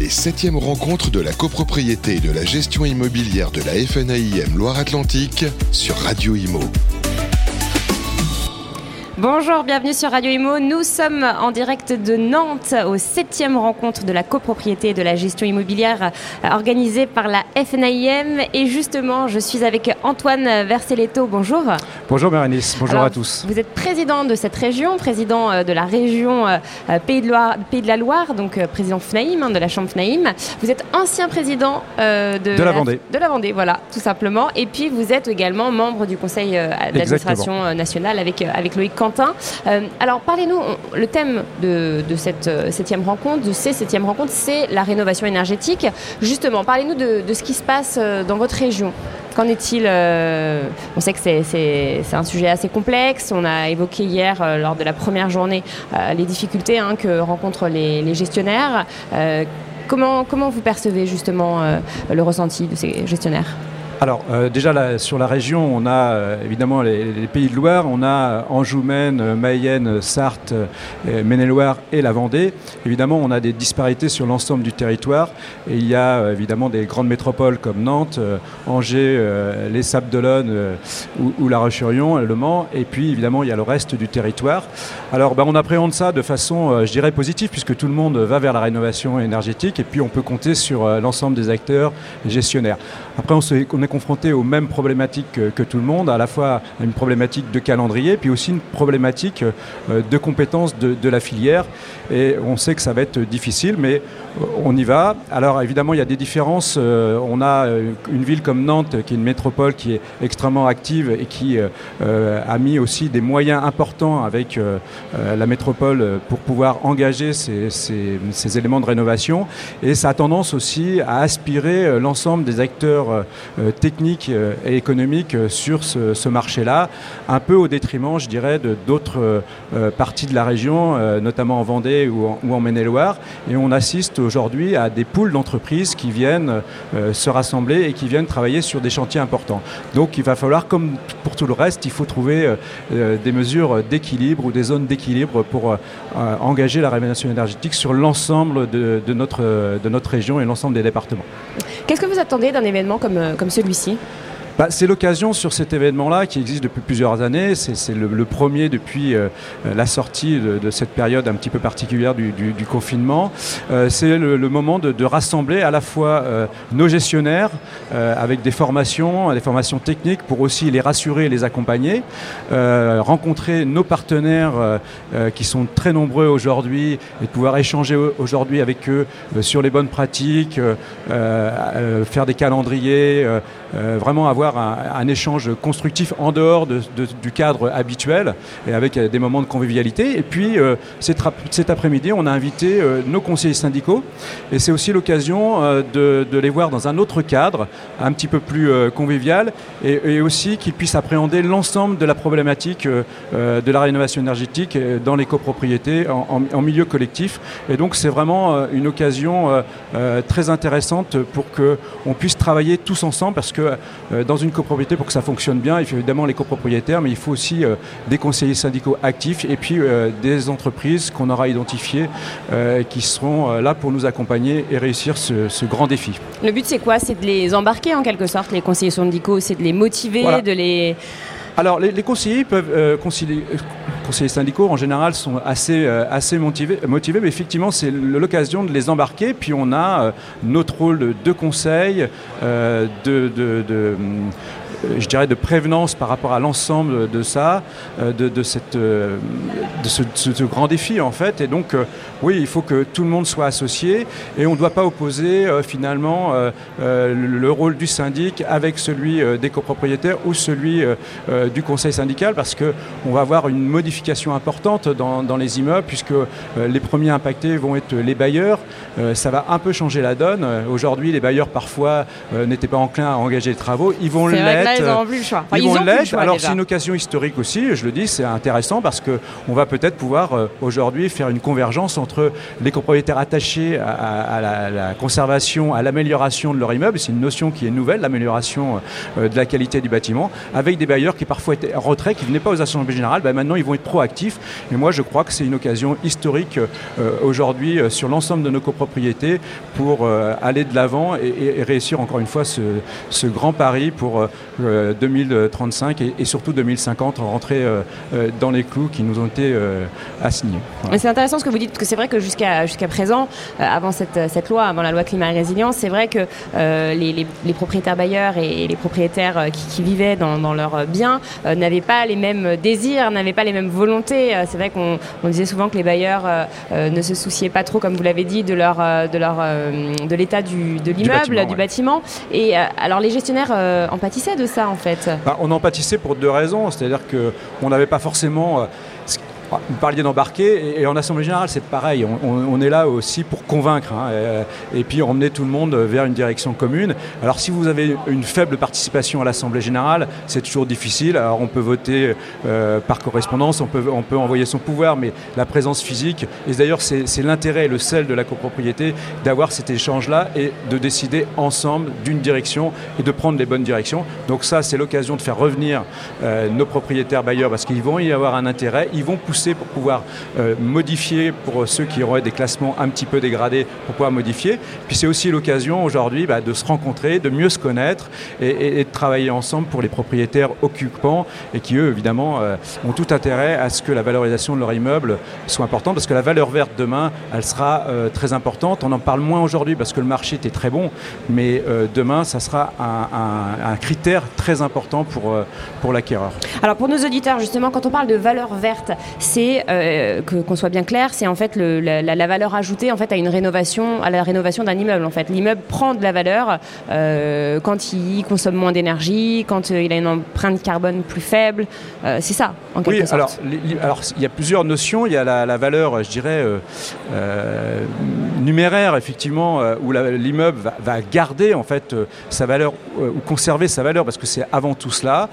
les septièmes rencontres de la copropriété et de la gestion immobilière de la FNAIM Loire-Atlantique sur Radio Imo. Bonjour, bienvenue sur Radio Imo. Nous sommes en direct de Nantes aux septième rencontre de la copropriété et de la gestion immobilière euh, organisée par la FNAIM. Et justement, je suis avec Antoine Verseletto. Bonjour. Bonjour Bérénice, bonjour Alors, à tous. Vous êtes président de cette région, président euh, de la région euh, Pays de, Loire- Pays de la Loire, donc président FNAIM, hein, de la chambre FNAIM. Vous êtes ancien président de, De la Vendée. De la Vendée, voilà, tout simplement. Et puis vous êtes également membre du conseil d'administration nationale avec, avec Loïc Euh, alors parlez-nous, le thème de, cette euh, septième rencontre, de ces septièmes rencontres, c'est la rénovation énergétique. Justement, parlez-nous de, ce qui se passe euh, dans votre région. Qu'en est-il On sait que c'est- un sujet assez complexe. On a évoqué hier, lors de la première journée, les difficultés hein, que rencontrent les, gestionnaires. Comment, vous percevez justement le ressenti de ces gestionnaires? Alors euh, déjà sur la région, on a euh, évidemment les, pays de Loire, on a Anjou, Maine, Mayenne, Sarthe, euh, Maine-et-Loire et la Vendée. Évidemment, on a des disparités sur l'ensemble du territoire et il y a évidemment des grandes métropoles comme Nantes, Angers, les Sables d'Olonne ou, La Roche-sur-Yon, Le Mans et puis évidemment il y a le reste du territoire. Alors bah, on appréhende ça de façon, je dirais, positive puisque tout le monde va vers la rénovation énergétique et puis on peut compter sur l'ensemble des acteurs gestionnaires. Après, on, se- on est confronté aux mêmes problématiques que, tout le monde, à la fois une problématique de calendrier, puis aussi une problématique euh, de compétences de, de la filière. Et on sait que ça va être difficile, mais euh, on y va. Alors évidemment, il y a des différences. Euh, On a une ville comme Nantes, qui est une métropole qui est extrêmement active et qui a mis aussi des moyens importants avec la métropole pour pouvoir engager ces, ces- éléments de rénovation. Et ça a tendance aussi à aspirer l'ensemble des acteurs euh, euh, et économiques euh, sur ce, marché-là, un peu au détriment, je dirais, d'autres euh, parties de la région, notamment en Vendée ou en, Maine-et-Loire. Et on assiste aujourd'hui à des poules d'entreprises qui viennent se rassembler et qui viennent travailler sur des chantiers importants. Donc il va falloir, comme pour tout le reste, il faut trouver des mesures d'équilibre ou des zones d'équilibre pour engager la rénovation énergétique sur l'ensemble de, notre, de notre région et l'ensemble des départements. Qu'est-ce que vous attendez d'un événement comme, comme celui-ci Bah, c'est l'occasion sur cet événement-là qui existe depuis plusieurs années. C'est, le, premier depuis euh, la sortie de, cette période un petit peu particulière du, confinement. Euh, c'est le, moment de, de rassembler à la fois euh, nos gestionnaires euh, avec des formations, des formations techniques pour aussi les rassurer et les accompagner, euh, rencontrer nos partenaires euh, euh, qui sont très nombreux aujourd'hui et de pouvoir échanger au- aujourd'hui avec eux euh, sur les bonnes pratiques, euh, euh, faire des calendriers, euh, euh, vraiment avoir un, échange constructif en dehors de- de- du cadre habituel et avec euh, des moments de convivialité. Et puis euh, cet, ap- cet après-midi, on a invité euh, nos conseillers syndicaux et c'est aussi l'occasion de, les voir dans un autre cadre, un petit peu plus convivial et, aussi qu'ils puissent appréhender l'ensemble de la problématique de la rénovation énergétique dans les copropriétés en, milieu collectif. Et donc c'est vraiment une occasion très intéressante pour que on puisse travailler tous ensemble parce que dans une copropriété, pour que ça fonctionne bien, il faut évidemment les copropriétaires, mais il faut aussi euh, des conseillers syndicaux actifs et puis euh, des entreprises qu'on aura identifiées euh, qui seront là pour nous accompagner et réussir ce, ce grand défi. Le but c'est quoi? C'est de les embarquer en quelque sorte, les conseillers syndicaux, c'est de les motiver, Voilà. de les... Alors, les, conseillers peuvent euh, euh, conseillers syndicaux en général sont assez euh, motivés, mais effectivement c'est l'occasion de les embarquer. Puis on a notre rôle de, conseil, de, je dirais de prévenance par rapport à l'ensemble de ça, euh, de, de cette euh, de ce, ce- ce grand défi en fait. Et donc euh, oui, il faut que tout le monde soit associé et on ne doit pas opposer euh, finalement euh, euh, le le rôle du syndic avec celui euh, des copropriétaires ou celui euh, euh, du conseil syndical parce que on va avoir une modification importante dans, dans les immeubles puisque euh, les premiers impactés vont être les bailleurs. Euh, ça va un peu changer la donne. Euh, Aujourd'hui, les bailleurs parfois euh, n'étaient pas enclins à engager les travaux. Ils vont C'est ils n'auront plus le choix. ils, vont l'être. Alors c'est une occasion historique aussi, je le dis, c'est intéressant parce qu'on va peut-être pouvoir aujourd'hui faire une convergence entre les copropriétaires attachés à, la, conservation, à l'amélioration de leur immeuble, c'est une notion qui est nouvelle, l'amélioration de la qualité du bâtiment, avec des bailleurs qui parfois étaient en retrait, qui ne venaient pas aux assemblées générales, ben maintenant ils vont être proactifs. Et moi je crois que c'est une occasion historique aujourd'hui sur l'ensemble de nos copropriétés pour aller de l'avant et, réussir encore une fois ce, grand pari pour 2035 et, surtout 2050, rentrer dans les clous qui nous ont été assignés. C'est intéressant ce que vous dites, parce que c'est vrai que jusqu'à jusqu'à présent, euh, avant cette, cette, loi, avant la loi climat et résilience, c'est vrai que euh, les, les, propriétaires bailleurs et, les propriétaires euh, qui, vivaient dans, dans leurs biens n'avaient pas les mêmes désirs, n'avaient pas les mêmes volontés. c'est vrai qu'on disait souvent que les bailleurs ne se souciaient pas trop, comme vous l'avez dit, de leur de leur de l'état du, de l'immeuble, du, bâtiment. Et alors les gestionnaires en pâtissaient de ça en fait. Bah, on en pâtissait pour deux raisons, c'est-à-dire que on n'avait pas forcément vous parliez d'embarquer, et, en Assemblée Générale, c'est pareil. On, est là aussi pour convaincre, hein, et, puis emmener tout le monde vers une direction commune. Alors, si vous avez une faible participation à l'Assemblée Générale, c'est toujours difficile. Alors, on peut voter euh, par correspondance, on peut, on peut envoyer son pouvoir, mais la présence physique, et d'ailleurs, c'est l'intérêt et le sel de la copropriété d'avoir cet échange-là et de décider ensemble d'une direction et de prendre les bonnes directions. Donc, ça, c'est l'occasion de faire revenir euh, nos propriétaires bailleurs parce qu'ils vont y avoir un intérêt, ils vont pousser pour pouvoir euh, modifier pour ceux qui auraient des classements un petit peu dégradés pour pouvoir modifier. Puis c'est aussi l'occasion aujourd'hui bah, de se rencontrer, de mieux se connaître et, de travailler ensemble pour les propriétaires occupants et qui eux évidemment euh, ont tout intérêt à ce que la valorisation de leur immeuble soit importante parce que la valeur verte demain elle sera euh, très importante. On en parle moins aujourd'hui parce que le marché était très bon, mais demain ça sera un, un, critère très important pour, pour l'acquéreur. Alors pour nos auditeurs justement quand on parle de valeur verte, c'est euh, qu'on soit bien clair, c'est en fait la, valeur ajoutée en fait à une rénovation, à la rénovation d'un immeuble. En fait, l'immeuble prend de la valeur euh, quand il consomme moins d'énergie, quand euh, il a une empreinte carbone plus faible. c'est ça, en quelque oui, sorte. Alors, alors, il y a plusieurs notions. Il y a la, valeur, je dirais, numéraire, effectivement, où l'immeuble va, garder en fait sa valeur ou conserver sa valeur, parce que c'est avant tout cela.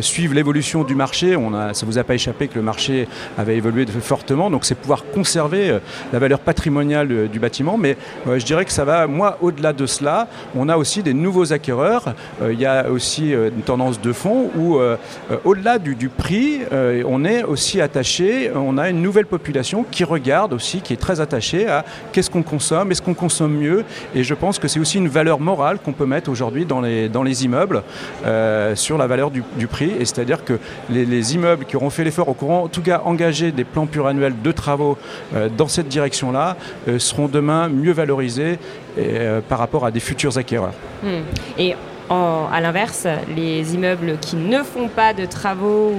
suivre l'évolution du marché. On a, ça vous a pas échappé que le marché avait évolué fortement. Donc c'est pouvoir conserver euh, la valeur patrimoniale euh, du bâtiment. Mais euh, je dirais que ça va, moi, au-delà de cela, on a aussi des nouveaux acquéreurs. Il y a aussi une tendance de fond où, au-delà du, prix, on est aussi attaché, on a une nouvelle population qui regarde aussi, qui est très attachée à qu'est-ce qu'on consomme, est-ce qu'on consomme mieux. Et je pense que c'est aussi une valeur morale qu'on peut mettre aujourd'hui dans les, dans les immeubles sur la valeur du, prix. Et c'est-à-dire que les, les immeubles qui auront fait l'effort au courant, en tout cas engagés des plans pluriannuels de travaux euh, dans cette direction-là euh, seront demain mieux valorisés euh, par rapport à des futurs acquéreurs. Hmm. À l'inverse, les immeubles qui ne font pas de travaux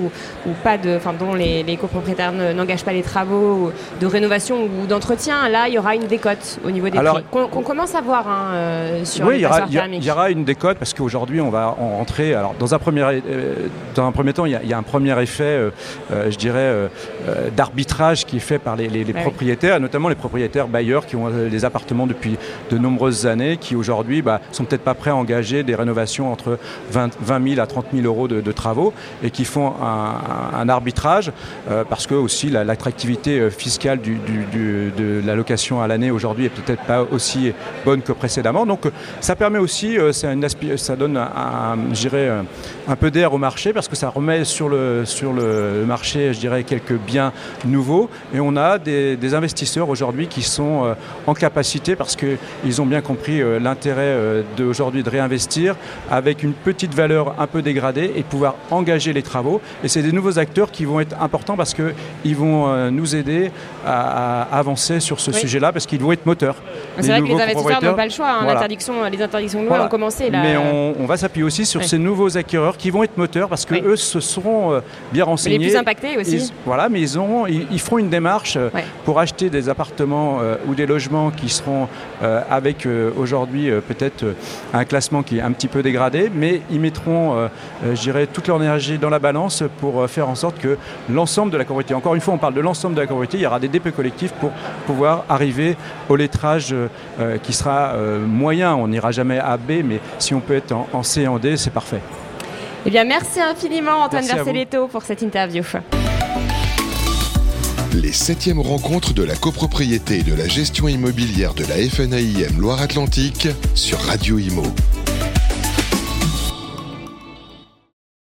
ou, pas de, enfin, dont les, copropriétaires n'engagent pas les travaux de rénovation ou d'entretien, là, il y aura une décote au niveau des prix. Qu'on commence à voir hein, euh, sur oui, il y, aura, il y, aura une décote parce qu'aujourd'hui, on va en rentrer. Alors, dans un premier, euh, dans un premier temps, il y, a, un premier effet, euh, je dirais, d'arbitrage qui est fait par les, ah propriétaires, notamment les propriétaires bailleurs qui ont des appartements depuis de nombreuses années, qui aujourd'hui bah, sont peut-être pas prêts à engager des rénovations entre 20, 000 à 30 000 euros de, travaux et qui font un, arbitrage euh, parce que aussi l'attractivité euh, fiscale de la location à l'année aujourd'hui est peut-être pas aussi bonne que précédemment. Donc ça permet aussi, euh, ça donne un, un peu d'air au marché parce que ça remet sur le, sur le marché, je dirais, quelques biens nouveaux et on a des, investisseurs aujourd'hui qui sont en capacité parce qu'ils ont bien compris l'intérêt d'aujourd'hui de réinvestir avec une petite valeur un peu dégradée et pouvoir engager les travaux. Et c'est des nouveaux acteurs qui vont être importants parce qu'ils vont euh, nous aider à, avancer sur ce sujet-là parce qu'ils vont être moteurs. C'est vrai que les investisseurs n'ont pas le choix. Hein. les interdictions de loi ont commencé. Là. Mais on, va s'appuyer aussi sur ces nouveaux acquéreurs qui vont être moteurs parce qu'eux eux se seront euh, bien renseignés. les plus impactés aussi. voilà, mais ils, ont, ils, feront une démarche euh, pour acheter des appartements ou des logements qui seront avec aujourd'hui peut-être un classement qui est un petit peu dégradés, mais ils mettront, euh, euh, je dirais, toute leur énergie dans la balance pour euh, faire en sorte que l'ensemble de la communauté, encore une fois, on parle de l'ensemble de la communauté, il y aura des DP collectifs pour pouvoir arriver au lettrage qui sera moyen. On n'ira jamais à B, mais si on peut être en, C et en D, c'est parfait. Eh bien, merci infiniment Antoine Verseletto pour cette interview. Les septièmes rencontres de la copropriété et de la gestion immobilière de la FNAIM Loire-Atlantique sur Radio Imo.